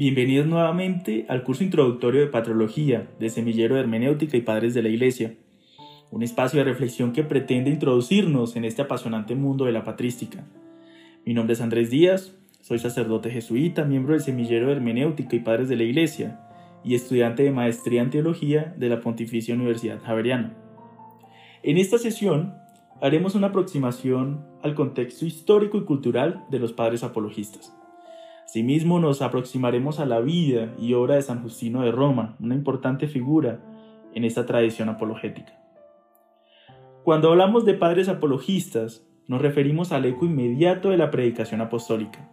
Bienvenidos nuevamente al curso introductorio de Patrología de Semillero de Hermenéutica y Padres de la Iglesia, un espacio de reflexión que pretende introducirnos en este apasionante mundo de la patrística. Mi nombre es Andrés Díaz, soy sacerdote jesuita, miembro del Semillero de Hermenéutica y Padres de la Iglesia y estudiante de Maestría en Teología de la Pontificia Universidad Javeriana. En esta sesión haremos una aproximación al contexto histórico y cultural de los padres apologistas. Asimismo, nos aproximaremos a la vida y obra de San Justino de Roma, una importante figura en esta tradición apologética. Cuando hablamos de padres apologistas, nos referimos al eco inmediato de la predicación apostólica.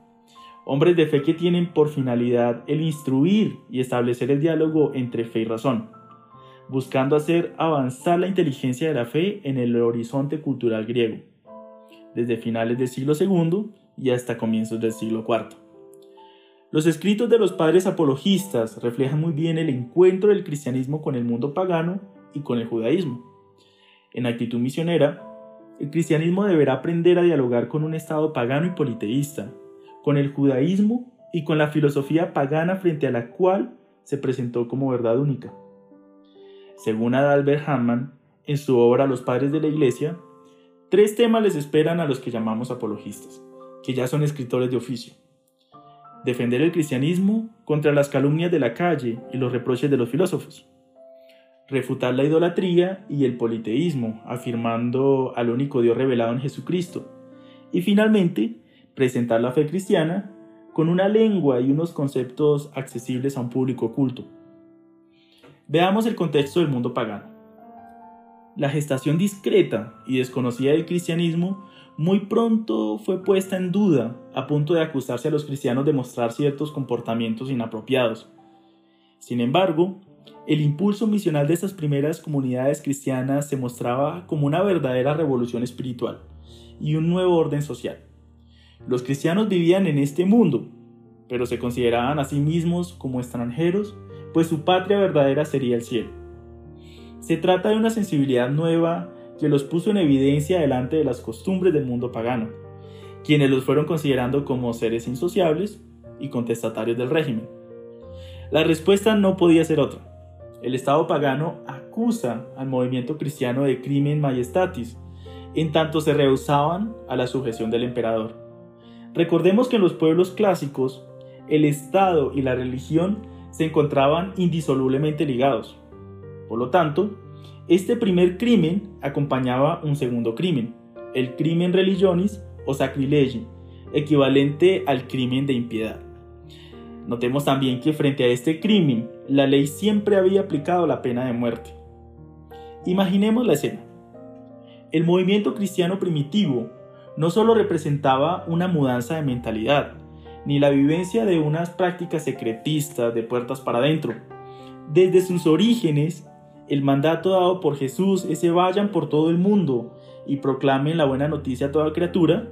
Hombres de fe que tienen por finalidad el instruir y establecer el diálogo entre fe y razón, buscando hacer avanzar la inteligencia de la fe en el horizonte cultural griego, desde finales del siglo II y hasta comienzos del siglo IV. Los escritos de los padres apologistas reflejan muy bien el encuentro del cristianismo con el mundo pagano y con el judaísmo. En actitud misionera, el cristianismo deberá aprender a dialogar con un estado pagano y politeísta, con el judaísmo y con la filosofía pagana frente a la cual se presentó como verdad única. Según Adalbert Hammond, en su obra Los Padres de la Iglesia, tres temas les esperan a los que llamamos apologistas, que ya son escritores de oficio defender el cristianismo contra las calumnias de la calle y los reproches de los filósofos, refutar la idolatría y el politeísmo, afirmando al único Dios revelado en Jesucristo, y finalmente presentar la fe cristiana con una lengua y unos conceptos accesibles a un público oculto. Veamos el contexto del mundo pagano. La gestación discreta y desconocida del cristianismo muy pronto fue puesta en duda, a punto de acusarse a los cristianos de mostrar ciertos comportamientos inapropiados. Sin embargo, el impulso misional de estas primeras comunidades cristianas se mostraba como una verdadera revolución espiritual y un nuevo orden social. Los cristianos vivían en este mundo, pero se consideraban a sí mismos como extranjeros, pues su patria verdadera sería el cielo. Se trata de una sensibilidad nueva que los puso en evidencia delante de las costumbres del mundo pagano, quienes los fueron considerando como seres insociables y contestatarios del régimen. La respuesta no podía ser otra. El Estado pagano acusa al movimiento cristiano de crimen majestatis, en tanto se rehusaban a la sujeción del emperador. Recordemos que en los pueblos clásicos, el Estado y la religión se encontraban indisolublemente ligados. Por lo tanto, este primer crimen acompañaba un segundo crimen, el crimen religionis o sacrilegi, equivalente al crimen de impiedad. Notemos también que frente a este crimen, la ley siempre había aplicado la pena de muerte. Imaginemos la escena. El movimiento cristiano primitivo no solo representaba una mudanza de mentalidad, ni la vivencia de unas prácticas secretistas de puertas para adentro. Desde sus orígenes, el mandato dado por Jesús, ese vayan por todo el mundo y proclamen la buena noticia a toda criatura,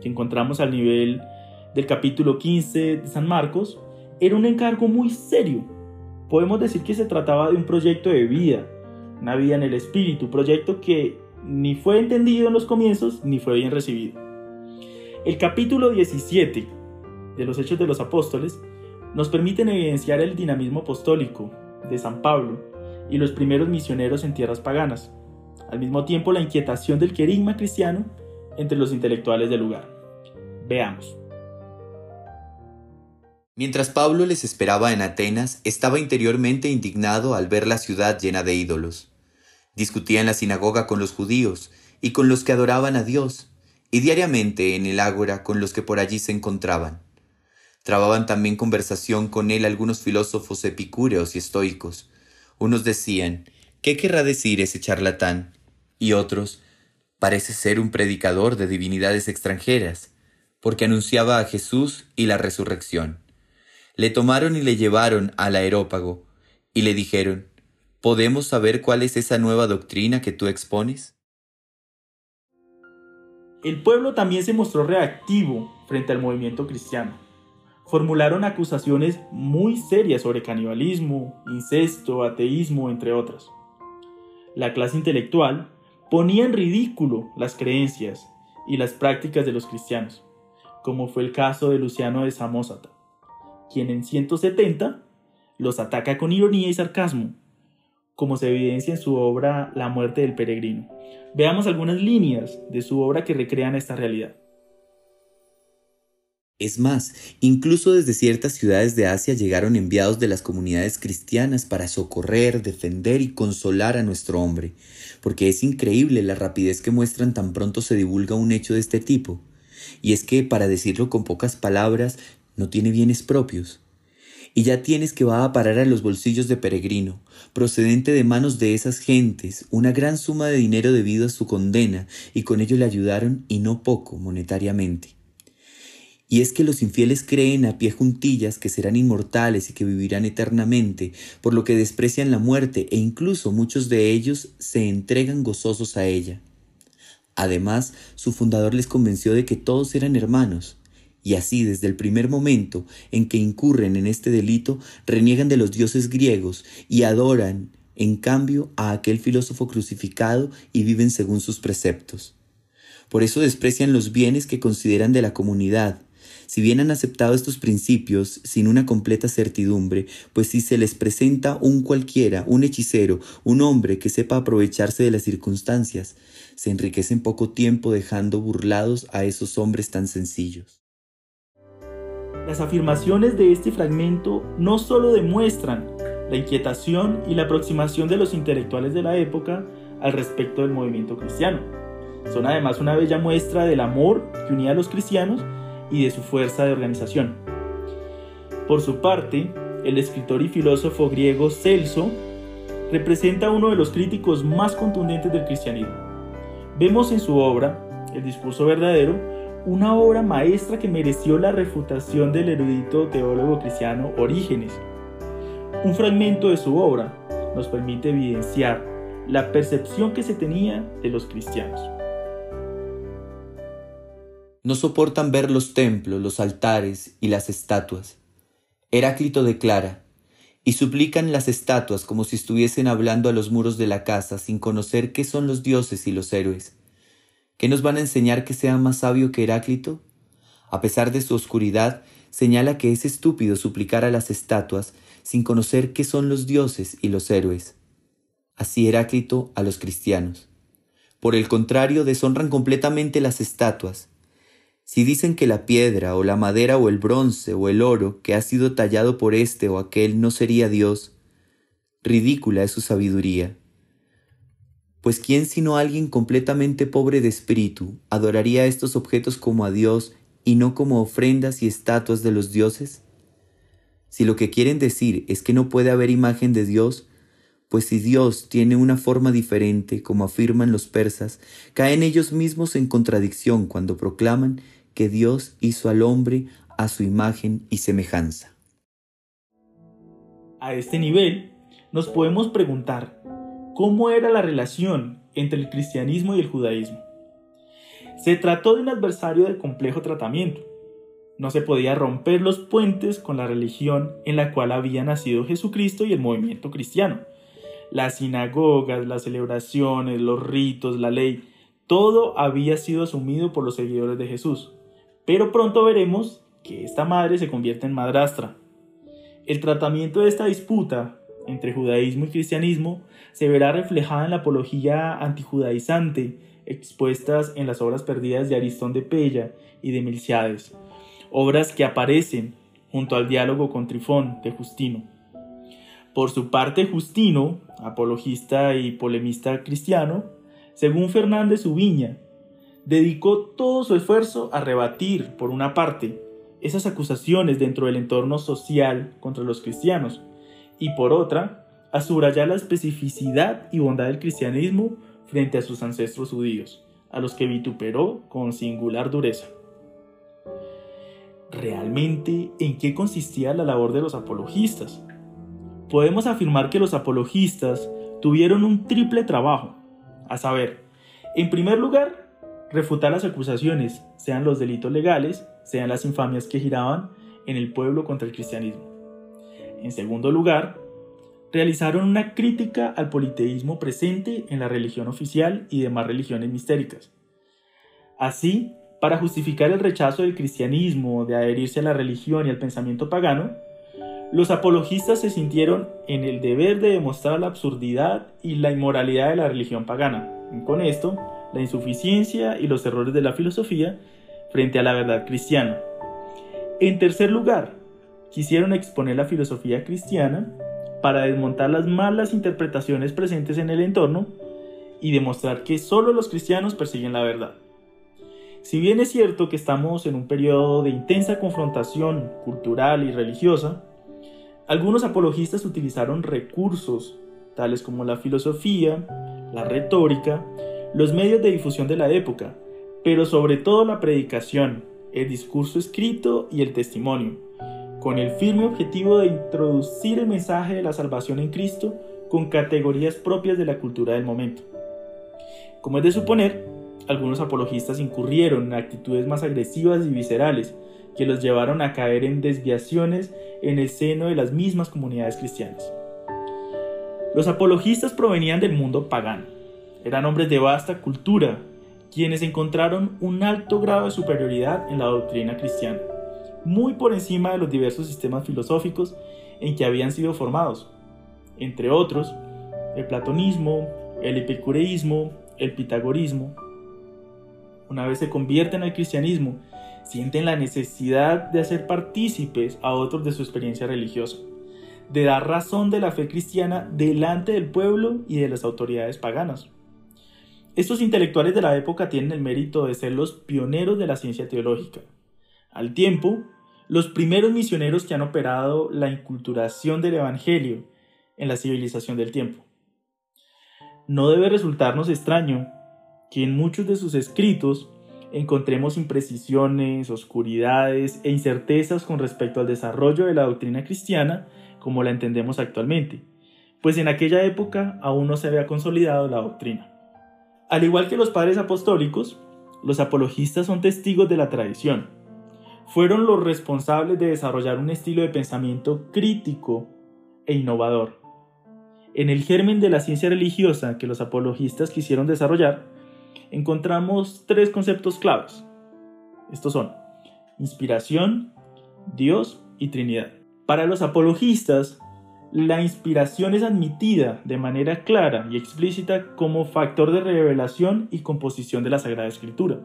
que encontramos al nivel del capítulo 15 de San Marcos, era un encargo muy serio. Podemos decir que se trataba de un proyecto de vida, una vida en el Espíritu, proyecto que ni fue entendido en los comienzos ni fue bien recibido. El capítulo 17 de los Hechos de los Apóstoles nos permite evidenciar el dinamismo apostólico de San Pablo y los primeros misioneros en tierras paganas, al mismo tiempo la inquietación del querigma cristiano entre los intelectuales del lugar. Veamos. Mientras Pablo les esperaba en Atenas, estaba interiormente indignado al ver la ciudad llena de ídolos. Discutía en la sinagoga con los judíos y con los que adoraban a Dios, y diariamente en el ágora con los que por allí se encontraban. Trababan también conversación con él algunos filósofos epicúreos y estoicos, unos decían, ¿qué querrá decir ese charlatán? Y otros, parece ser un predicador de divinidades extranjeras, porque anunciaba a Jesús y la resurrección. Le tomaron y le llevaron al aerópago, y le dijeron, ¿podemos saber cuál es esa nueva doctrina que tú expones? El pueblo también se mostró reactivo frente al movimiento cristiano formularon acusaciones muy serias sobre canibalismo, incesto, ateísmo, entre otras. La clase intelectual ponía en ridículo las creencias y las prácticas de los cristianos, como fue el caso de Luciano de Samosata, quien en 170 los ataca con ironía y sarcasmo, como se evidencia en su obra La muerte del peregrino. Veamos algunas líneas de su obra que recrean esta realidad. Es más, incluso desde ciertas ciudades de Asia llegaron enviados de las comunidades cristianas para socorrer, defender y consolar a nuestro hombre, porque es increíble la rapidez que muestran tan pronto se divulga un hecho de este tipo. Y es que, para decirlo con pocas palabras, no tiene bienes propios. Y ya tienes que va a parar a los bolsillos de peregrino, procedente de manos de esas gentes, una gran suma de dinero debido a su condena, y con ello le ayudaron y no poco monetariamente. Y es que los infieles creen a pie juntillas que serán inmortales y que vivirán eternamente, por lo que desprecian la muerte e incluso muchos de ellos se entregan gozosos a ella. Además, su fundador les convenció de que todos eran hermanos, y así desde el primer momento en que incurren en este delito, reniegan de los dioses griegos y adoran, en cambio, a aquel filósofo crucificado y viven según sus preceptos. Por eso desprecian los bienes que consideran de la comunidad, si bien han aceptado estos principios sin una completa certidumbre, pues si se les presenta un cualquiera, un hechicero, un hombre que sepa aprovecharse de las circunstancias, se enriquece en poco tiempo dejando burlados a esos hombres tan sencillos. Las afirmaciones de este fragmento no solo demuestran la inquietación y la aproximación de los intelectuales de la época al respecto del movimiento cristiano, son además una bella muestra del amor que unía a los cristianos y de su fuerza de organización. Por su parte, el escritor y filósofo griego Celso representa uno de los críticos más contundentes del cristianismo. Vemos en su obra, El discurso verdadero, una obra maestra que mereció la refutación del erudito teólogo cristiano Orígenes. Un fragmento de su obra nos permite evidenciar la percepción que se tenía de los cristianos. No soportan ver los templos, los altares y las estatuas. Heráclito declara, y suplican las estatuas como si estuviesen hablando a los muros de la casa sin conocer qué son los dioses y los héroes. ¿Qué nos van a enseñar que sea más sabio que Heráclito? A pesar de su oscuridad, señala que es estúpido suplicar a las estatuas sin conocer qué son los dioses y los héroes. Así Heráclito a los cristianos. Por el contrario, deshonran completamente las estatuas, si dicen que la piedra o la madera o el bronce o el oro que ha sido tallado por este o aquel no sería Dios, ridícula es su sabiduría. Pues ¿quién sino alguien completamente pobre de espíritu adoraría estos objetos como a Dios y no como ofrendas y estatuas de los dioses? Si lo que quieren decir es que no puede haber imagen de Dios, pues si Dios tiene una forma diferente, como afirman los persas, caen ellos mismos en contradicción cuando proclaman que Dios hizo al hombre a su imagen y semejanza. A este nivel, nos podemos preguntar cómo era la relación entre el cristianismo y el judaísmo. Se trató de un adversario de complejo tratamiento. No se podía romper los puentes con la religión en la cual había nacido Jesucristo y el movimiento cristiano. Las sinagogas, las celebraciones, los ritos, la ley, todo había sido asumido por los seguidores de Jesús. Pero pronto veremos que esta madre se convierte en madrastra. El tratamiento de esta disputa entre judaísmo y cristianismo se verá reflejada en la apología antijudaizante expuestas en las obras perdidas de Aristón de Pella y de Milciades, obras que aparecen junto al diálogo con Trifón de Justino. Por su parte, Justino, apologista y polemista cristiano, según Fernández Ubiña, dedicó todo su esfuerzo a rebatir, por una parte, esas acusaciones dentro del entorno social contra los cristianos, y por otra, a subrayar la especificidad y bondad del cristianismo frente a sus ancestros judíos, a los que vituperó con singular dureza. ¿Realmente en qué consistía la labor de los apologistas? Podemos afirmar que los apologistas tuvieron un triple trabajo, a saber, en primer lugar, refutar las acusaciones, sean los delitos legales, sean las infamias que giraban en el pueblo contra el cristianismo. En segundo lugar, realizaron una crítica al politeísmo presente en la religión oficial y demás religiones mistéricas. Así, para justificar el rechazo del cristianismo de adherirse a la religión y al pensamiento pagano, los apologistas se sintieron en el deber de demostrar la absurdidad y la inmoralidad de la religión pagana. Con esto, la insuficiencia y los errores de la filosofía frente a la verdad cristiana. En tercer lugar, quisieron exponer la filosofía cristiana para desmontar las malas interpretaciones presentes en el entorno y demostrar que solo los cristianos persiguen la verdad. Si bien es cierto que estamos en un periodo de intensa confrontación cultural y religiosa, algunos apologistas utilizaron recursos tales como la filosofía, la retórica, los medios de difusión de la época, pero sobre todo la predicación, el discurso escrito y el testimonio, con el firme objetivo de introducir el mensaje de la salvación en Cristo con categorías propias de la cultura del momento. Como es de suponer, algunos apologistas incurrieron en actitudes más agresivas y viscerales, que los llevaron a caer en desviaciones en el seno de las mismas comunidades cristianas. Los apologistas provenían del mundo pagano. Eran hombres de vasta cultura, quienes encontraron un alto grado de superioridad en la doctrina cristiana, muy por encima de los diversos sistemas filosóficos en que habían sido formados, entre otros, el platonismo, el epicureísmo, el pitagorismo. Una vez se convierten al cristianismo, sienten la necesidad de hacer partícipes a otros de su experiencia religiosa, de dar razón de la fe cristiana delante del pueblo y de las autoridades paganas. Estos intelectuales de la época tienen el mérito de ser los pioneros de la ciencia teológica. Al tiempo, los primeros misioneros que han operado la inculturación del Evangelio en la civilización del tiempo. No debe resultarnos extraño que en muchos de sus escritos encontremos imprecisiones, oscuridades e incertezas con respecto al desarrollo de la doctrina cristiana como la entendemos actualmente, pues en aquella época aún no se había consolidado la doctrina. Al igual que los padres apostólicos, los apologistas son testigos de la tradición. Fueron los responsables de desarrollar un estilo de pensamiento crítico e innovador. En el germen de la ciencia religiosa que los apologistas quisieron desarrollar, encontramos tres conceptos claves. Estos son inspiración, Dios y Trinidad. Para los apologistas, la inspiración es admitida de manera clara y explícita como factor de revelación y composición de la Sagrada Escritura.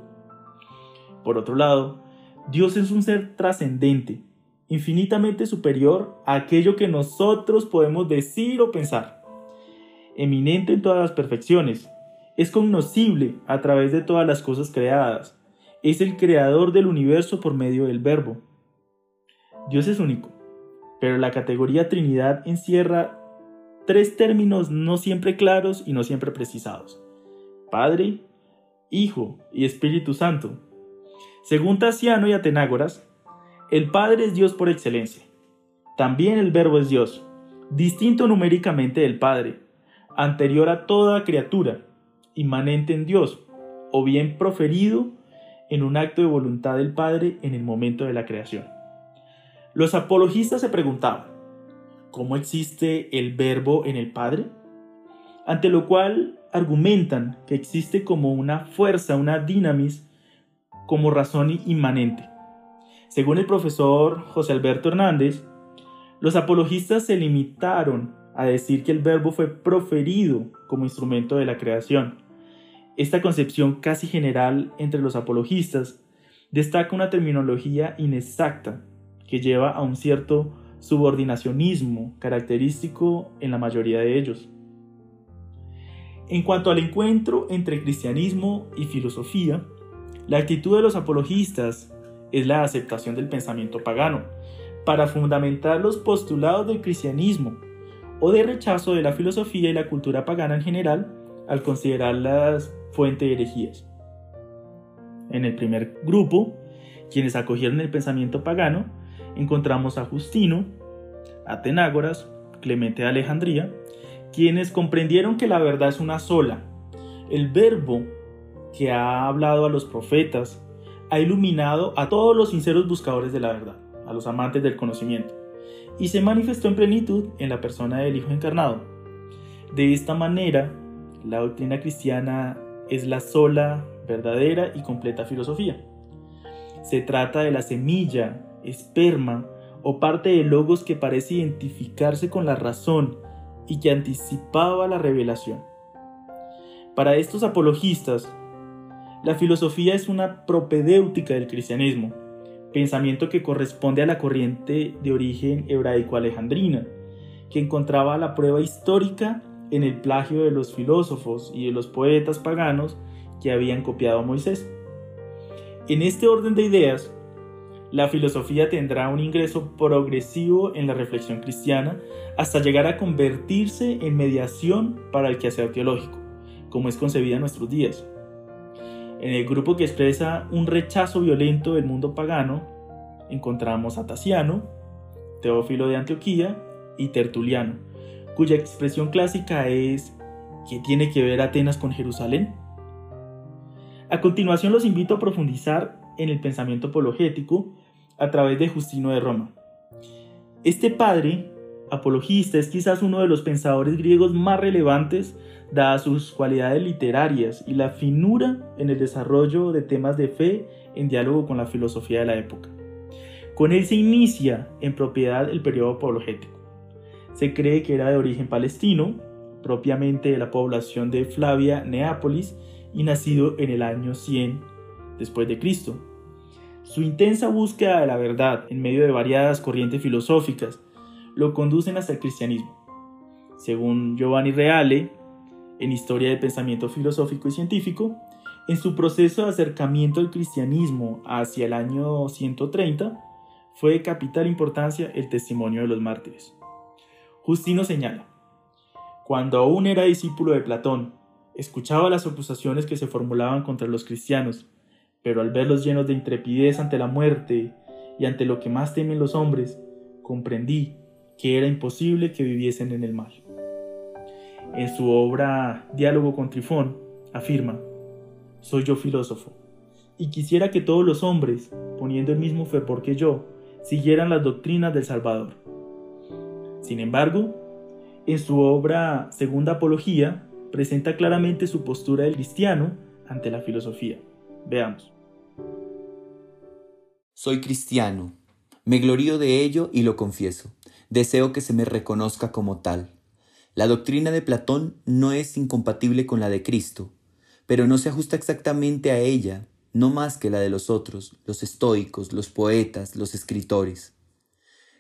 Por otro lado, Dios es un ser trascendente, infinitamente superior a aquello que nosotros podemos decir o pensar, eminente en todas las perfecciones, es cognoscible a través de todas las cosas creadas. Es el creador del universo por medio del verbo. Dios es único, pero la categoría Trinidad encierra tres términos no siempre claros y no siempre precisados. Padre, Hijo y Espíritu Santo. Según Tasiano y Atenágoras, el Padre es Dios por excelencia. También el Verbo es Dios, distinto numéricamente del Padre, anterior a toda criatura, inmanente en Dios, o bien proferido en un acto de voluntad del Padre en el momento de la creación. Los apologistas se preguntaban, ¿cómo existe el verbo en el Padre? Ante lo cual argumentan que existe como una fuerza, una dinamis, como razón inmanente. Según el profesor José Alberto Hernández, los apologistas se limitaron a decir que el verbo fue proferido como instrumento de la creación. Esta concepción casi general entre los apologistas destaca una terminología inexacta que lleva a un cierto subordinacionismo característico en la mayoría de ellos. En cuanto al encuentro entre cristianismo y filosofía, la actitud de los apologistas es la aceptación del pensamiento pagano para fundamentar los postulados del cristianismo o de rechazo de la filosofía y la cultura pagana en general al considerarlas fuente de herejías. En el primer grupo, quienes acogieron el pensamiento pagano, encontramos a Justino, a Tenágoras, Clemente de Alejandría, quienes comprendieron que la verdad es una sola. El verbo que ha hablado a los profetas ha iluminado a todos los sinceros buscadores de la verdad, a los amantes del conocimiento y se manifestó en plenitud en la persona del Hijo encarnado. De esta manera, la doctrina cristiana es la sola, verdadera y completa filosofía. Se trata de la semilla, esperma o parte de logos que parece identificarse con la razón y que anticipaba la revelación. Para estos apologistas, la filosofía es una propedéutica del cristianismo, pensamiento que corresponde a la corriente de origen hebraico-alejandrina, que encontraba la prueba histórica en el plagio de los filósofos y de los poetas paganos que habían copiado a Moisés. En este orden de ideas, la filosofía tendrá un ingreso progresivo en la reflexión cristiana hasta llegar a convertirse en mediación para el quehacer teológico, como es concebida en nuestros días. En el grupo que expresa un rechazo violento del mundo pagano, encontramos a Tasiano, Teófilo de Antioquía y Tertuliano, cuya expresión clásica es ¿qué tiene que ver Atenas con Jerusalén? A continuación los invito a profundizar en el pensamiento apologético a través de Justino de Roma. Este padre apologista es quizás uno de los pensadores griegos más relevantes dadas sus cualidades literarias y la finura en el desarrollo de temas de fe en diálogo con la filosofía de la época. Con él se inicia en propiedad el periodo apologético. Se cree que era de origen palestino, propiamente de la población de Flavia Neápolis, y nacido en el año 100 después de Cristo. Su intensa búsqueda de la verdad en medio de variadas corrientes filosóficas lo conducen hasta el cristianismo. Según Giovanni Reale, en Historia del Pensamiento Filosófico y Científico, en su proceso de acercamiento al cristianismo hacia el año 130, fue de capital importancia el testimonio de los mártires. Justino señala, cuando aún era discípulo de Platón Escuchaba las acusaciones que se formulaban contra los cristianos, pero al verlos llenos de intrepidez ante la muerte y ante lo que más temen los hombres, comprendí que era imposible que viviesen en el mal. En su obra Diálogo con Trifón, afirma, Soy yo filósofo, y quisiera que todos los hombres, poniendo el mismo fe porque yo, siguieran las doctrinas del Salvador. Sin embargo, en su obra Segunda Apología, presenta claramente su postura del cristiano ante la filosofía. Veamos. Soy cristiano. Me glorío de ello y lo confieso. Deseo que se me reconozca como tal. La doctrina de Platón no es incompatible con la de Cristo, pero no se ajusta exactamente a ella, no más que la de los otros, los estoicos, los poetas, los escritores.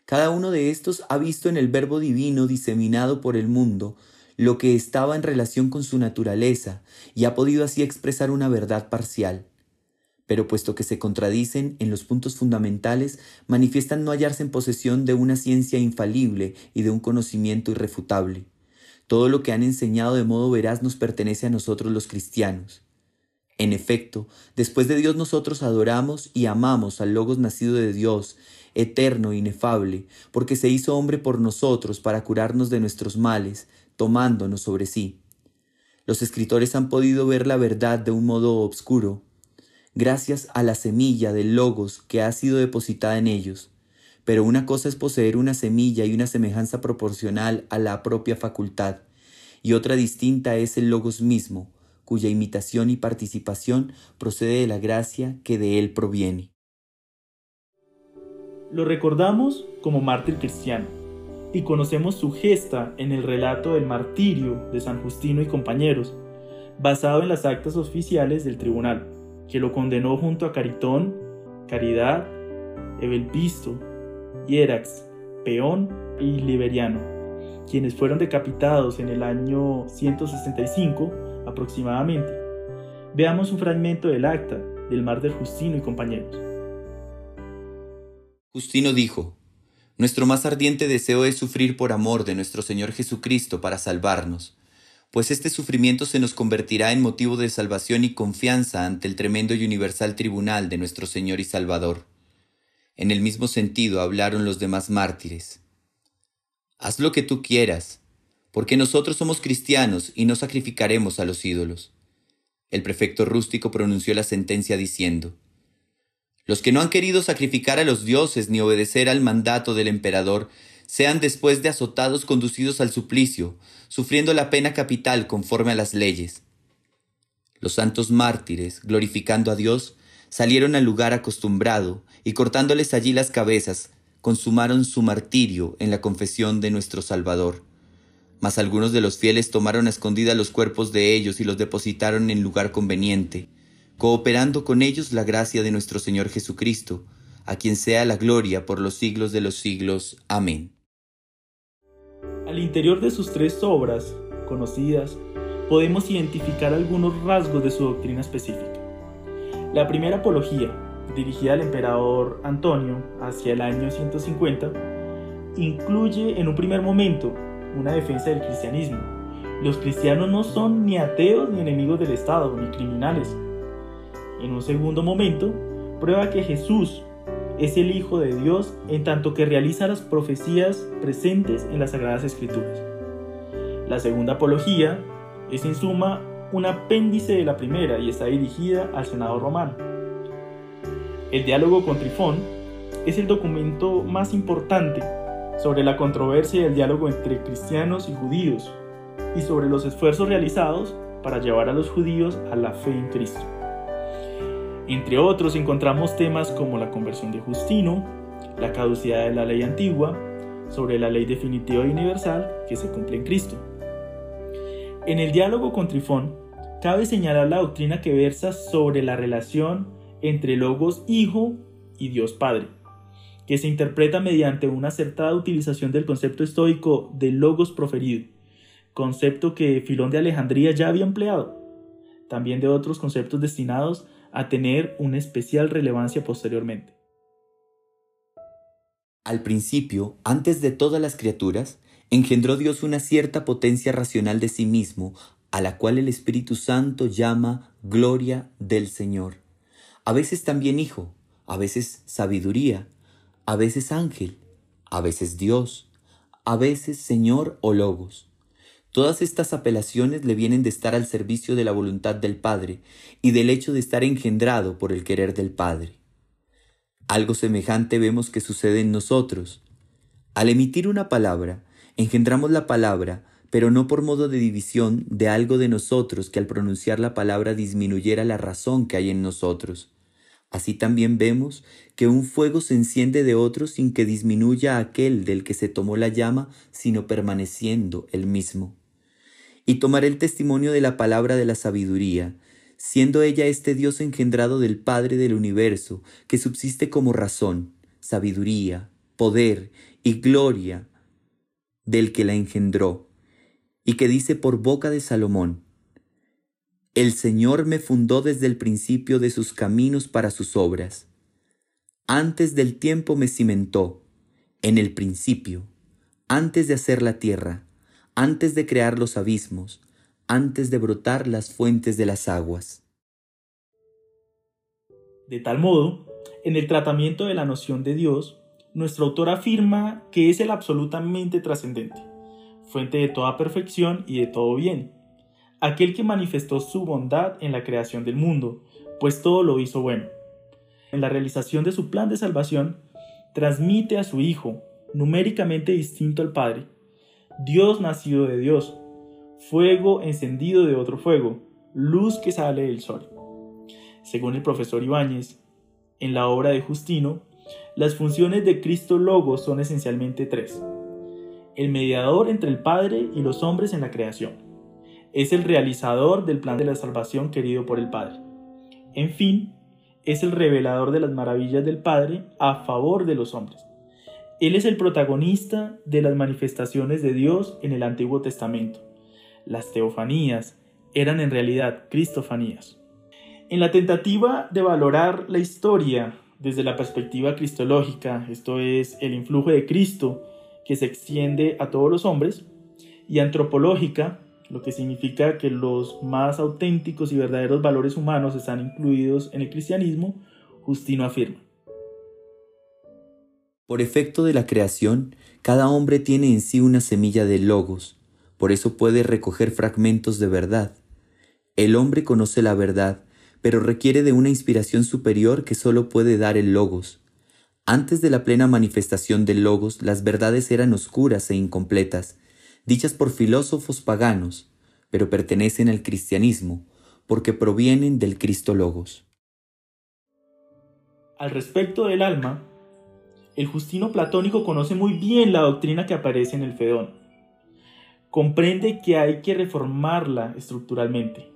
Cada uno de estos ha visto en el verbo divino diseminado por el mundo lo que estaba en relación con su naturaleza y ha podido así expresar una verdad parcial. Pero puesto que se contradicen en los puntos fundamentales, manifiestan no hallarse en posesión de una ciencia infalible y de un conocimiento irrefutable. Todo lo que han enseñado de modo veraz nos pertenece a nosotros los cristianos. En efecto, después de Dios nosotros adoramos y amamos al Logos nacido de Dios, eterno e inefable, porque se hizo hombre por nosotros para curarnos de nuestros males, tomándonos sobre sí. Los escritores han podido ver la verdad de un modo obscuro, gracias a la semilla del logos que ha sido depositada en ellos. Pero una cosa es poseer una semilla y una semejanza proporcional a la propia facultad, y otra distinta es el logos mismo, cuya imitación y participación procede de la gracia que de él proviene. Lo recordamos como mártir cristiano y conocemos su gesta en el relato del martirio de San Justino y compañeros, basado en las actas oficiales del tribunal, que lo condenó junto a Caritón, Caridad, Evelpisto, Hierax, Peón y Liberiano, quienes fueron decapitados en el año 165 aproximadamente. Veamos un fragmento del acta del mar del Justino y compañeros. Justino dijo, nuestro más ardiente deseo es sufrir por amor de nuestro Señor Jesucristo para salvarnos, pues este sufrimiento se nos convertirá en motivo de salvación y confianza ante el tremendo y universal tribunal de nuestro Señor y Salvador. En el mismo sentido hablaron los demás mártires. Haz lo que tú quieras, porque nosotros somos cristianos y no sacrificaremos a los ídolos. El prefecto rústico pronunció la sentencia diciendo, los que no han querido sacrificar a los dioses ni obedecer al mandato del emperador, sean después de azotados conducidos al suplicio, sufriendo la pena capital conforme a las leyes. Los santos mártires, glorificando a Dios, salieron al lugar acostumbrado y cortándoles allí las cabezas, consumaron su martirio en la confesión de nuestro Salvador. Mas algunos de los fieles tomaron a escondida los cuerpos de ellos y los depositaron en lugar conveniente, cooperando con ellos la gracia de nuestro Señor Jesucristo, a quien sea la gloria por los siglos de los siglos. Amén. Al interior de sus tres obras, conocidas, podemos identificar algunos rasgos de su doctrina específica. La primera apología, dirigida al emperador Antonio hacia el año 150, incluye en un primer momento una defensa del cristianismo. Los cristianos no son ni ateos ni enemigos del Estado, ni criminales. En un segundo momento, prueba que Jesús es el Hijo de Dios en tanto que realiza las profecías presentes en las Sagradas Escrituras. La segunda apología es en suma un apéndice de la primera y está dirigida al Senado romano. El diálogo con Trifón es el documento más importante sobre la controversia del diálogo entre cristianos y judíos y sobre los esfuerzos realizados para llevar a los judíos a la fe en Cristo. Entre otros encontramos temas como la conversión de Justino, la caducidad de la ley antigua, sobre la ley definitiva y universal que se cumple en Cristo. En el diálogo con Trifón, cabe señalar la doctrina que versa sobre la relación entre Logos Hijo y Dios Padre, que se interpreta mediante una acertada utilización del concepto estoico de Logos proferido, concepto que Filón de Alejandría ya había empleado, también de otros conceptos destinados a tener una especial relevancia posteriormente. Al principio, antes de todas las criaturas, engendró Dios una cierta potencia racional de sí mismo, a la cual el Espíritu Santo llama gloria del Señor. A veces también Hijo, a veces sabiduría, a veces ángel, a veces Dios, a veces Señor o Logos. Todas estas apelaciones le vienen de estar al servicio de la voluntad del Padre y del hecho de estar engendrado por el querer del Padre. Algo semejante vemos que sucede en nosotros. Al emitir una palabra, engendramos la palabra, pero no por modo de división de algo de nosotros que al pronunciar la palabra disminuyera la razón que hay en nosotros. Así también vemos que un fuego se enciende de otro sin que disminuya aquel del que se tomó la llama, sino permaneciendo el mismo. Y tomaré el testimonio de la palabra de la sabiduría, siendo ella este Dios engendrado del Padre del universo, que subsiste como razón, sabiduría, poder y gloria del que la engendró, y que dice por boca de Salomón, El Señor me fundó desde el principio de sus caminos para sus obras. Antes del tiempo me cimentó, en el principio, antes de hacer la tierra, antes de crear los abismos, antes de brotar las fuentes de las aguas. De tal modo, en el tratamiento de la noción de Dios, nuestro autor afirma que es el absolutamente trascendente, fuente de toda perfección y de todo bien, aquel que manifestó su bondad en la creación del mundo, pues todo lo hizo bueno. En la realización de su plan de salvación, transmite a su Hijo, numéricamente distinto al Padre, Dios nacido de Dios, fuego encendido de otro fuego, luz que sale del sol. Según el profesor Ibáñez, en la obra de Justino, las funciones de Cristo Logos son esencialmente tres. El mediador entre el Padre y los hombres en la creación. Es el realizador del plan de la salvación querido por el Padre. En fin, es el revelador de las maravillas del Padre a favor de los hombres. Él es el protagonista de las manifestaciones de Dios en el Antiguo Testamento. Las teofanías eran en realidad cristofanías. En la tentativa de valorar la historia desde la perspectiva cristológica, esto es, el influjo de Cristo que se extiende a todos los hombres, y antropológica, lo que significa que los más auténticos y verdaderos valores humanos están incluidos en el cristianismo, Justino afirma. Por efecto de la creación, cada hombre tiene en sí una semilla de logos, por eso puede recoger fragmentos de verdad. El hombre conoce la verdad, pero requiere de una inspiración superior que solo puede dar el logos. Antes de la plena manifestación del logos, las verdades eran oscuras e incompletas, dichas por filósofos paganos, pero pertenecen al cristianismo, porque provienen del Cristo logos. Al respecto del alma, el Justino platónico conoce muy bien la doctrina que aparece en el Fedón. Comprende que hay que reformarla estructuralmente.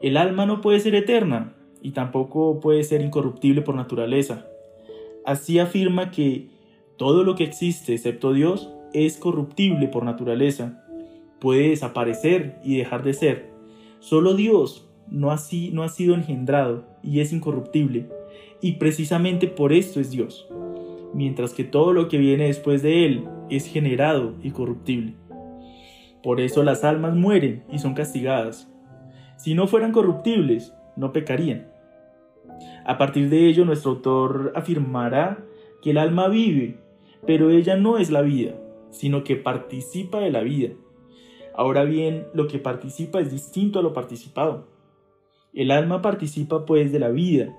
El alma no puede ser eterna y tampoco puede ser incorruptible por naturaleza. Así afirma que todo lo que existe excepto Dios es corruptible por naturaleza, puede desaparecer y dejar de ser. Solo Dios no ha, no ha sido engendrado y es incorruptible, y precisamente por esto es Dios mientras que todo lo que viene después de él es generado y corruptible. Por eso las almas mueren y son castigadas. Si no fueran corruptibles, no pecarían. A partir de ello, nuestro autor afirmará que el alma vive, pero ella no es la vida, sino que participa de la vida. Ahora bien, lo que participa es distinto a lo participado. El alma participa pues de la vida,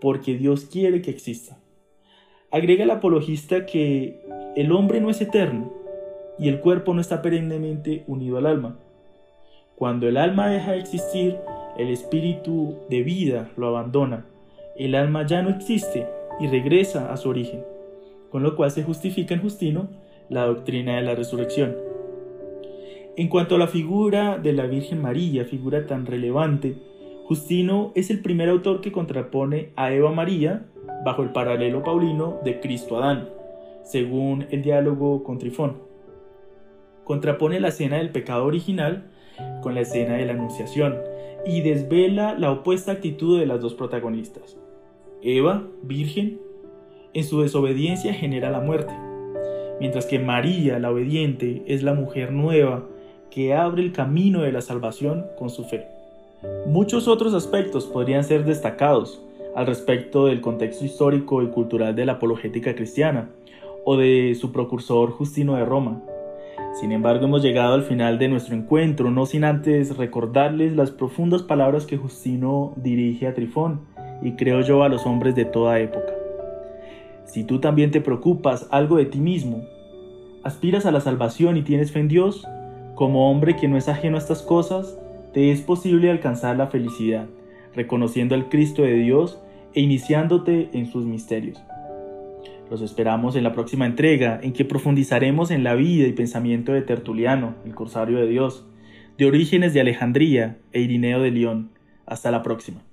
porque Dios quiere que exista. Agrega el apologista que el hombre no es eterno y el cuerpo no está perennemente unido al alma. Cuando el alma deja de existir, el espíritu de vida lo abandona. El alma ya no existe y regresa a su origen, con lo cual se justifica en Justino la doctrina de la resurrección. En cuanto a la figura de la Virgen María, figura tan relevante, Justino es el primer autor que contrapone a Eva María bajo el paralelo paulino de Cristo Adán, según el diálogo con Trifón. Contrapone la escena del pecado original con la escena de la Anunciación y desvela la opuesta actitud de las dos protagonistas. Eva, virgen, en su desobediencia genera la muerte, mientras que María, la obediente, es la mujer nueva que abre el camino de la salvación con su fe. Muchos otros aspectos podrían ser destacados al respecto del contexto histórico y cultural de la apologética cristiana o de su precursor Justino de Roma. Sin embargo, hemos llegado al final de nuestro encuentro, no sin antes recordarles las profundas palabras que Justino dirige a Trifón y creo yo a los hombres de toda época. Si tú también te preocupas algo de ti mismo, aspiras a la salvación y tienes fe en Dios, como hombre que no es ajeno a estas cosas, te es posible alcanzar la felicidad, reconociendo al Cristo de Dios e iniciándote en sus misterios. Los esperamos en la próxima entrega, en que profundizaremos en la vida y pensamiento de Tertuliano, el Corsario de Dios, de Orígenes de Alejandría e Irineo de León. Hasta la próxima.